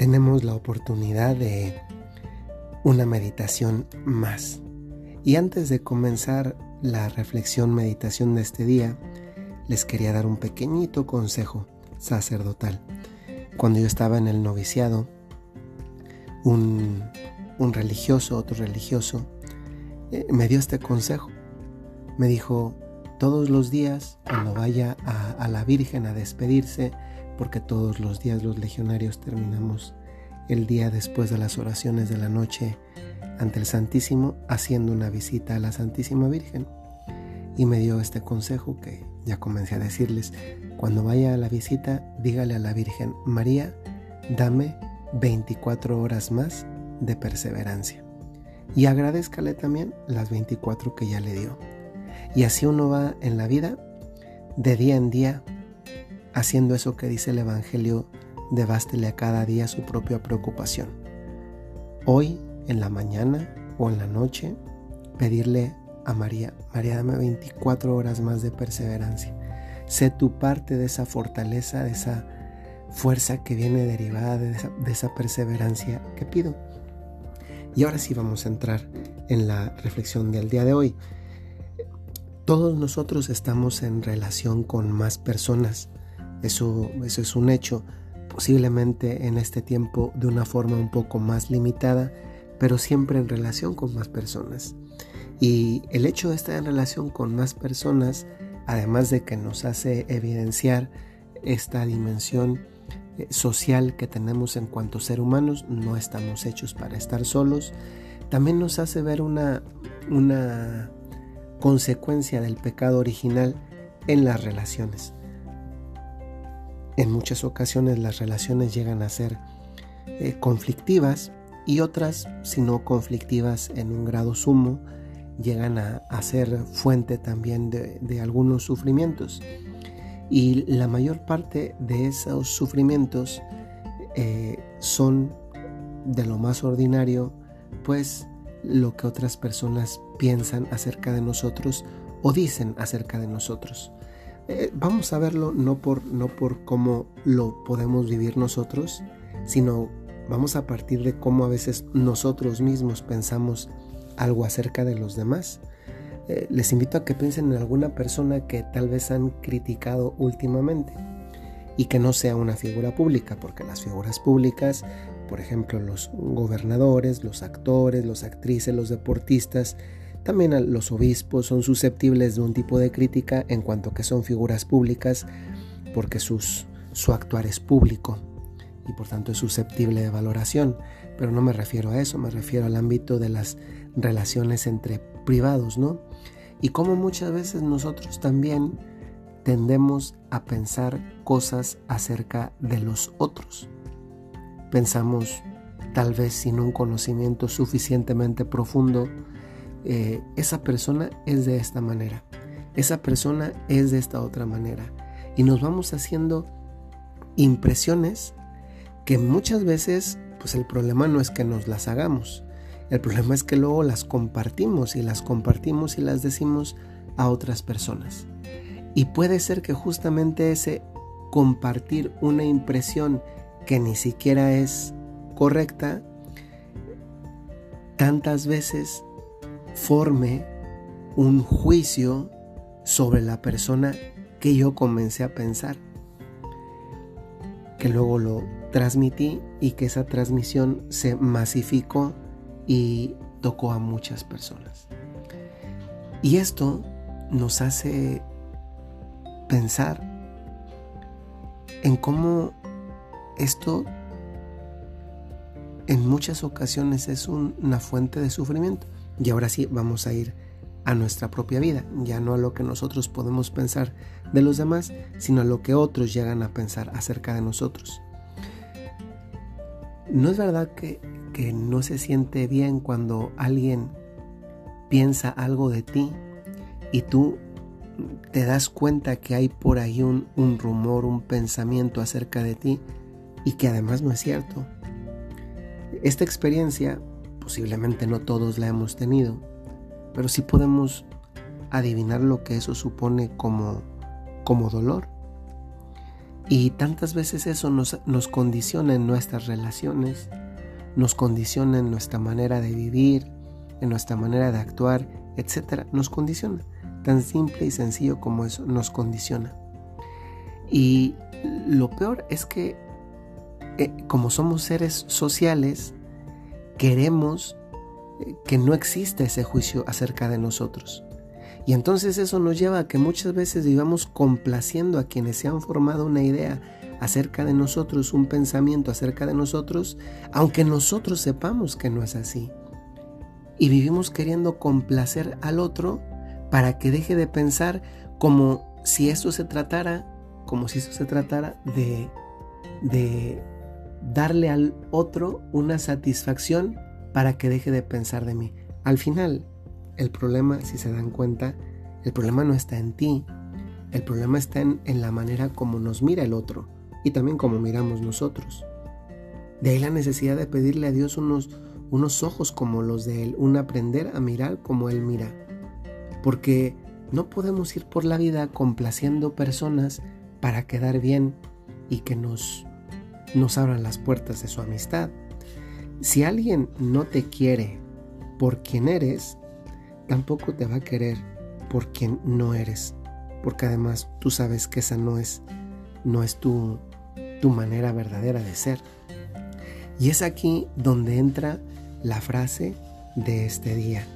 tenemos la oportunidad de una meditación más. Y antes de comenzar la reflexión meditación de este día, les quería dar un pequeñito consejo sacerdotal. Cuando yo estaba en el noviciado, un, religioso, otro religioso, eh, me dio este consejo. Me dijo, todos los días, cuando vaya a la Virgen a despedirse, porque todos los días los legionarios terminamos el día después de las oraciones de la noche ante el Santísimo haciendo una visita a la Santísima Virgen. Y me dio este consejo que ya comencé a decirles, cuando vaya a la visita, dígale a la Virgen, María, dame 24 horas más de perseverancia. Y agradezcale también las 24 que ya le dio. Y así uno va en la vida, de día en día, haciendo eso que dice el Evangelio, debástele a cada día su propia preocupación. Hoy, en la mañana o en la noche, pedirle a María, María dame 24 horas más de perseverancia. Sé tu parte de esa fortaleza, de esa fuerza que viene derivada de de esa perseverancia que pido. Y ahora sí vamos a entrar en la reflexión del día de hoy. Todos nosotros estamos en relación con más personas eso, eso es un hecho, posiblemente en este tiempo de una forma un poco más limitada, pero siempre en relación con más personas. Y el hecho de estar en relación con más personas, además de que nos hace evidenciar esta dimensión eh, social que tenemos en cuanto ser humanos, no estamos hechos para estar solos, también nos hace ver una, una consecuencia del pecado original en las relaciones. En muchas ocasiones las relaciones llegan a ser eh, conflictivas y otras, si no conflictivas en un grado sumo, llegan a, ser fuente también de, algunos sufrimientos. Y la mayor parte de esos sufrimientos eh, son de lo más ordinario, pues lo que otras personas piensan acerca de nosotros o dicen acerca de nosotros. Eh, vamos a verlo no por, no por cómo lo podemos vivir nosotros, sino vamos a partir de cómo a veces nosotros mismos pensamos algo acerca de los demás. Eh, les invito a que piensen en alguna persona que tal vez han criticado últimamente y que no sea una figura pública, porque las figuras públicas, por ejemplo, los gobernadores, los actores, los actrices, los deportistas, también los obispos son susceptibles de un tipo de crítica en cuanto que son figuras públicas porque sus, su actuar es público y por tanto es susceptible de valoración. Pero no me refiero a eso, me refiero al ámbito de las relaciones entre privados, ¿no? Y como muchas veces nosotros también tendemos a pensar cosas acerca de los otros. Pensamos tal vez sin un conocimiento suficientemente profundo eh, esa persona es de esta manera, esa persona es de esta otra manera. Y nos vamos haciendo impresiones que muchas veces, pues el problema no es que nos las hagamos, el problema es que luego las compartimos y las compartimos y las decimos a otras personas. Y puede ser que justamente ese compartir una impresión que ni siquiera es correcta, tantas veces forme un juicio sobre la persona que yo comencé a pensar, que luego lo transmití y que esa transmisión se masificó y tocó a muchas personas. Y esto nos hace pensar en cómo esto en muchas ocasiones es una fuente de sufrimiento. Y ahora sí vamos a ir a nuestra propia vida, ya no a lo que nosotros podemos pensar de los demás, sino a lo que otros llegan a pensar acerca de nosotros. ¿No es verdad que, que no se siente bien cuando alguien piensa algo de ti y tú te das cuenta que hay por ahí un, un rumor, un pensamiento acerca de ti y que además no es cierto? Esta experiencia Posiblemente no todos la hemos tenido, pero sí podemos adivinar lo que eso supone como, como dolor. Y tantas veces eso nos, nos condiciona en nuestras relaciones, nos condiciona en nuestra manera de vivir, en nuestra manera de actuar, etc. Nos condiciona. Tan simple y sencillo como eso nos condiciona. Y lo peor es que eh, como somos seres sociales, queremos eh, que no exista ese juicio acerca de nosotros. Y entonces eso nos lleva a que muchas veces vivamos complaciendo a quienes se han formado una idea acerca de nosotros, un pensamiento acerca de nosotros, aunque nosotros sepamos que no es así. Y vivimos queriendo complacer al otro para que deje de pensar como si esto se tratara, como si esto se tratara de, de darle al otro una satisfacción para que deje de pensar de mí. Al final, el problema, si se dan cuenta, el problema no está en ti, el problema está en, la manera como nos mira el otro y también como miramos nosotros. De ahí la necesidad de pedirle a Dios unos, unos ojos como los de Él, un aprender a mirar como Él mira. Porque no podemos ir por la vida complaciendo personas para quedar bien y que nos, nos abran las puertas de su amistad. Si alguien no te quiere por quien eres, tampoco te va a querer por quien no eres, porque además tú sabes que esa no es no es tu tu manera verdadera de ser. Y es aquí donde entra la frase de este día.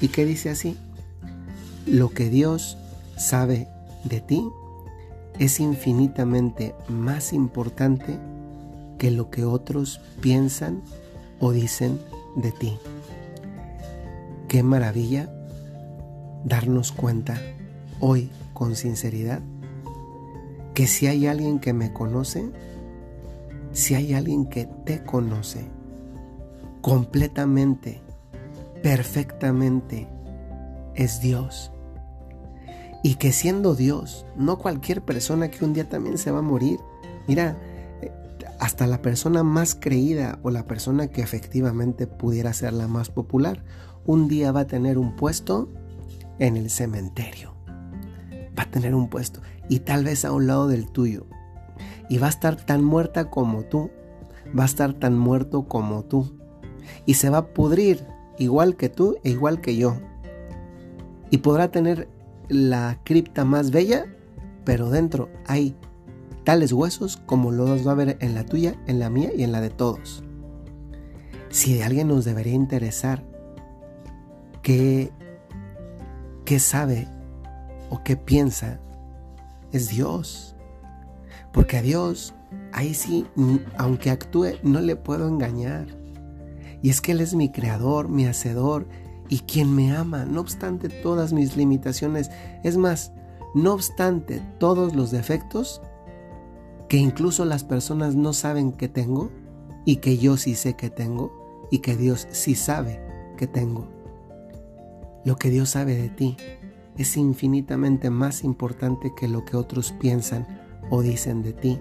Y que dice así: Lo que Dios sabe de ti es infinitamente más importante que lo que otros piensan o dicen de ti. Qué maravilla darnos cuenta hoy con sinceridad que si hay alguien que me conoce, si hay alguien que te conoce completamente, perfectamente, es Dios. Y que siendo Dios, no cualquier persona que un día también se va a morir. Mira, hasta la persona más creída o la persona que efectivamente pudiera ser la más popular, un día va a tener un puesto en el cementerio. Va a tener un puesto y tal vez a un lado del tuyo. Y va a estar tan muerta como tú. Va a estar tan muerto como tú. Y se va a pudrir igual que tú e igual que yo. Y podrá tener la cripta más bella, pero dentro hay tales huesos como los va a ver en la tuya, en la mía y en la de todos. Si de alguien nos debería interesar qué, qué sabe o qué piensa, es Dios. Porque a Dios, ahí sí, aunque actúe, no le puedo engañar. Y es que Él es mi creador, mi hacedor y quien me ama, no obstante todas mis limitaciones. Es más, no obstante todos los defectos, que incluso las personas no saben que tengo y que yo sí sé que tengo y que Dios sí sabe que tengo. Lo que Dios sabe de ti es infinitamente más importante que lo que otros piensan o dicen de ti.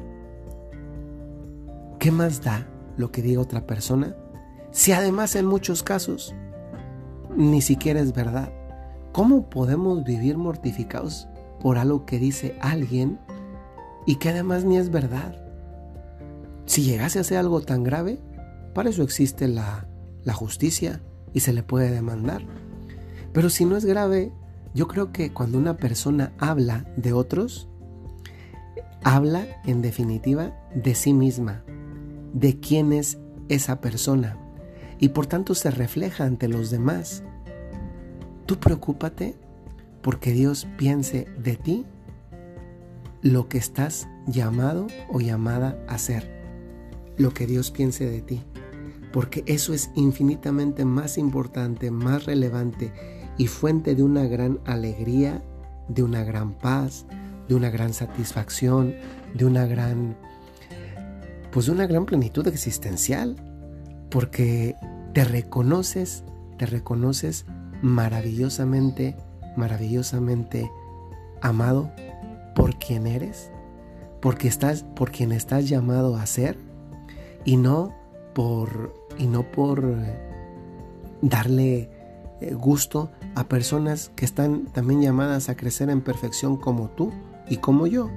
¿Qué más da lo que diga otra persona si además en muchos casos ni siquiera es verdad? ¿Cómo podemos vivir mortificados por algo que dice alguien y que además ni es verdad. Si llegase a ser algo tan grave, para eso existe la, la justicia y se le puede demandar. Pero si no es grave, yo creo que cuando una persona habla de otros, habla en definitiva de sí misma, de quién es esa persona y por tanto se refleja ante los demás. Tú preocúpate porque Dios piense de ti lo que estás llamado o llamada a ser, lo que Dios piense de ti, porque eso es infinitamente más importante, más relevante y fuente de una gran alegría, de una gran paz, de una gran satisfacción, de una gran pues de una gran plenitud existencial, porque te reconoces, te reconoces maravillosamente, maravillosamente amado por quien eres, porque estás, por quien estás llamado a ser, y no por, y no por eh, darle eh, gusto a personas que están también llamadas a crecer en perfección como tú y como yo.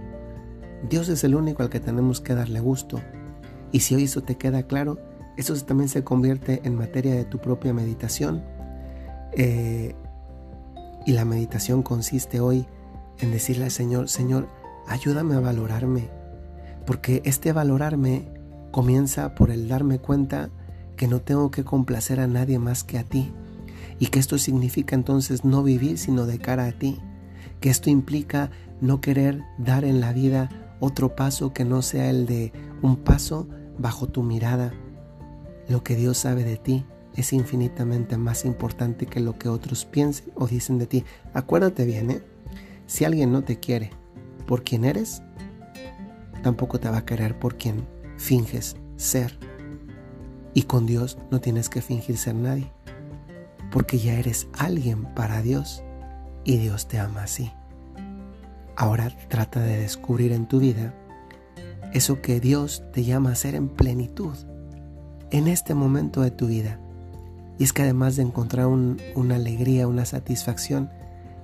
Dios es el único al que tenemos que darle gusto. Y si hoy eso te queda claro, eso también se convierte en materia de tu propia meditación. Eh, y la meditación consiste hoy en decirle al Señor, Señor, ayúdame a valorarme. Porque este valorarme comienza por el darme cuenta que no tengo que complacer a nadie más que a ti. Y que esto significa entonces no vivir sino de cara a ti. Que esto implica no querer dar en la vida otro paso que no sea el de un paso bajo tu mirada. Lo que Dios sabe de ti es infinitamente más importante que lo que otros piensen o dicen de ti. Acuérdate bien, ¿eh? Si alguien no te quiere por quien eres, tampoco te va a querer por quien finges ser. Y con Dios no tienes que fingir ser nadie, porque ya eres alguien para Dios y Dios te ama así. Ahora trata de descubrir en tu vida eso que Dios te llama a ser en plenitud en este momento de tu vida. Y es que además de encontrar una alegría, una satisfacción,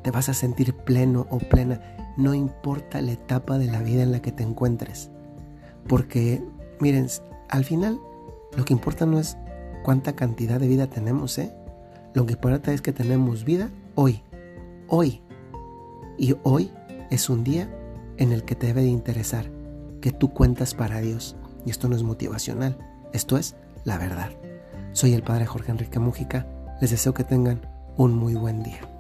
te vas a sentir pleno o plena, no importa la etapa de la vida en la que te encuentres. Porque, miren, al final lo que importa no es cuánta cantidad de vida tenemos, ¿eh? Lo que importa es que tenemos vida hoy, hoy. Y hoy es un día en el que te debe de interesar que tú cuentas para Dios. Y esto no es motivacional, esto es la verdad. Soy el Padre Jorge Enrique Mújica, les deseo que tengan un muy buen día.